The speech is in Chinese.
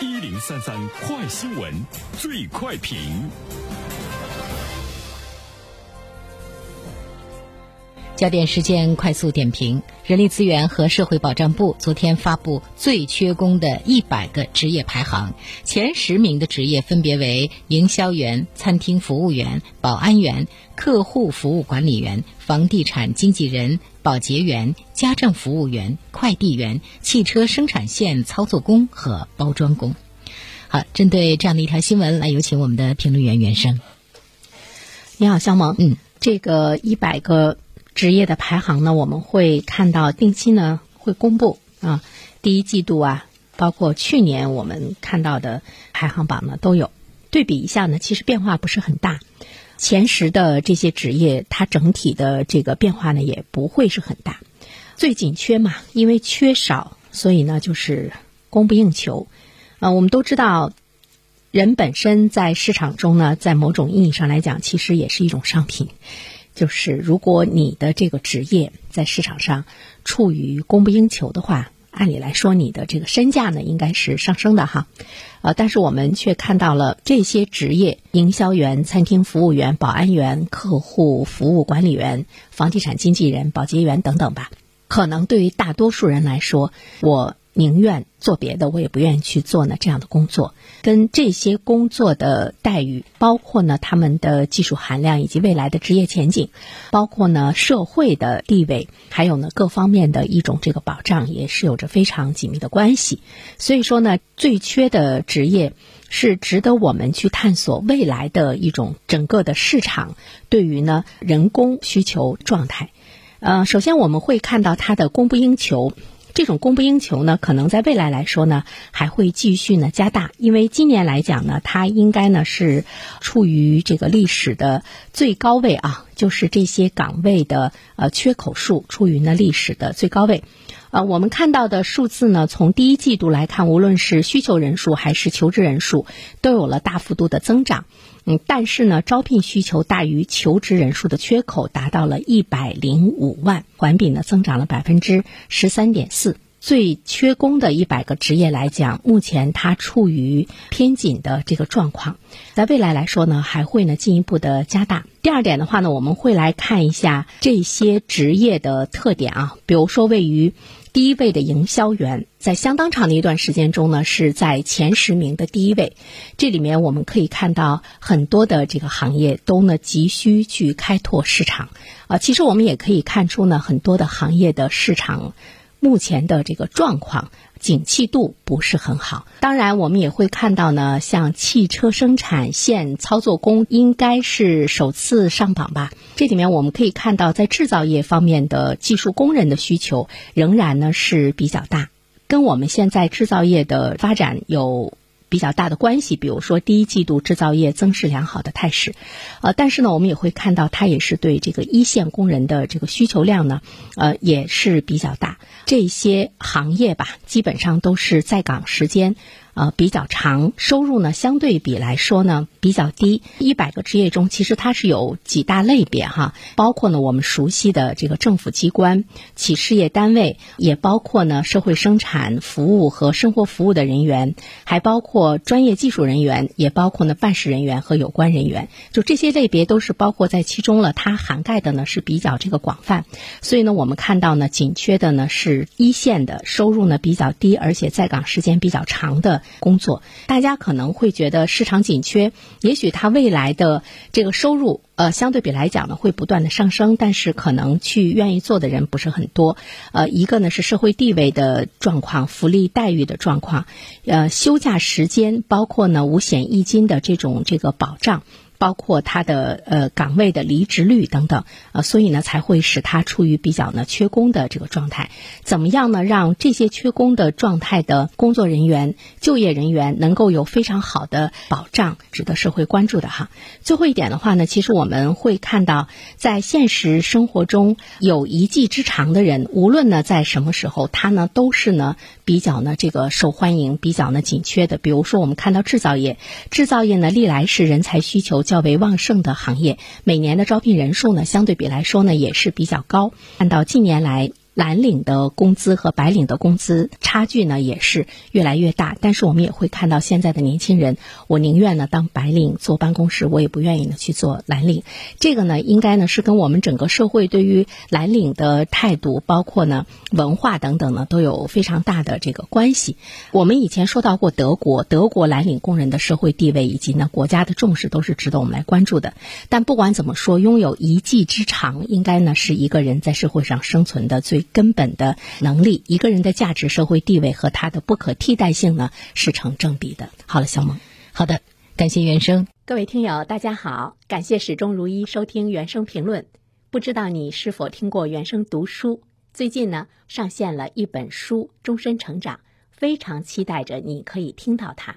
一零三三快新闻，最快评。焦点事件快速点评：人力资源和社会保障部昨天发布最缺工的一百个职业排行，前十名的职业分别为营销员、餐厅服务员、保安员、客户服务管理员、房地产经纪人、保洁员、家政服务员、快递员、汽车生产线操作工和包装工。好，针对这样的一条新闻，来有请我们的评论员袁生。你好，肖萌。嗯，这个一百个。职业的排行呢，我们会看到定期呢会公布啊，第一季度啊，包括去年我们看到的排行榜呢都有对比一下呢，其实变化不是很大。前十的这些职业，它整体的这个变化呢也不会是很大。最紧缺嘛，因为缺少，所以呢就是供不应求。啊，我们都知道，人本身在市场中呢，在某种意义上来讲，其实也是一种商品。就是如果你的这个职业在市场上处于供不应求的话，按理来说你的这个身价呢应该是上升的哈，呃，但是我们却看到了这些职业：营销员、餐厅服务员、保安员、客户服务管理员、房地产经纪人、保洁员等等吧。可能对于大多数人来说，我。宁愿做别的，我也不愿意去做呢这样的工作。跟这些工作的待遇，包括呢他们的技术含量以及未来的职业前景，包括呢社会的地位，还有呢各方面的一种这个保障，也是有着非常紧密的关系。所以说呢，最缺的职业是值得我们去探索未来的一种整个的市场对于呢人工需求状态。呃，首先我们会看到它的供不应求。这种供不应求呢，可能在未来来说呢，还会继续呢加大。因为今年来讲呢，它应该呢是处于这个历史的最高位啊，就是这些岗位的呃缺口数处于呢历史的最高位。呃，我们看到的数字呢，从第一季度来看，无论是需求人数还是求职人数，都有了大幅度的增长。嗯，但是呢，招聘需求大于求职人数的缺口达到了一百零五万，环比呢增长了百分之十三点四。最缺工的一百个职业来讲，目前它处于偏紧的这个状况，在未来来说呢，还会呢进一步的加大。第二点的话呢，我们会来看一下这些职业的特点啊，比如说位于。第一位的营销员，在相当长的一段时间中呢，是在前十名的第一位。这里面我们可以看到很多的这个行业都呢急需去开拓市场啊。其实我们也可以看出呢，很多的行业的市场目前的这个状况。景气度不是很好，当然我们也会看到呢，像汽车生产线操作工应该是首次上榜吧。这里面我们可以看到，在制造业方面的技术工人的需求仍然呢是比较大，跟我们现在制造业的发展有。比较大的关系，比如说第一季度制造业增势良好的态势，呃，但是呢，我们也会看到它也是对这个一线工人的这个需求量呢，呃，也是比较大。这些行业吧，基本上都是在岗时间。呃，比较长，收入呢相对比来说呢比较低。一百个职业中，其实它是有几大类别哈，包括呢我们熟悉的这个政府机关、企事业单位，也包括呢社会生产服务和生活服务的人员，还包括专业技术人员，也包括呢办事人员和有关人员。就这些类别都是包括在其中了，它涵盖的呢是比较这个广泛。所以呢，我们看到呢紧缺的呢是一线的，收入呢比较低，而且在岗时间比较长的。工作，大家可能会觉得市场紧缺，也许他未来的这个收入，呃，相对比来讲呢，会不断的上升，但是可能去愿意做的人不是很多。呃，一个呢是社会地位的状况、福利待遇的状况，呃，休假时间，包括呢五险一金的这种这个保障。包括他的呃岗位的离职率等等，呃，所以呢才会使他处于比较呢缺工的这个状态。怎么样呢？让这些缺工的状态的工作人员、就业人员能够有非常好的保障，值得社会关注的哈。最后一点的话呢，其实我们会看到，在现实生活中有一技之长的人，无论呢在什么时候，他呢都是呢比较呢这个受欢迎、比较呢紧缺的。比如说，我们看到制造业，制造业呢历来是人才需求。较为旺盛的行业，每年的招聘人数呢，相对比来说呢，也是比较高。按照近年来蓝领的工资和白领的工资差距呢也是越来越大，但是我们也会看到现在的年轻人，我宁愿呢当白领坐办公室，我也不愿意呢去做蓝领。这个呢，应该呢是跟我们整个社会对于蓝领的态度，包括呢文化等等呢都有非常大的这个关系。我们以前说到过德国，德国蓝领工人的社会地位以及呢国家的重视都是值得我们来关注的。但不管怎么说，拥有一技之长，应该呢是一个人在社会上生存的最。根本的能力，一个人的价值、社会地位和他的不可替代性呢，是成正比的。好了，小萌，好的，感谢原生。各位听友，大家好，感谢始终如一收听原声评论。不知道你是否听过原声读书？最近呢，上线了一本书《终身成长》，非常期待着你可以听到它。《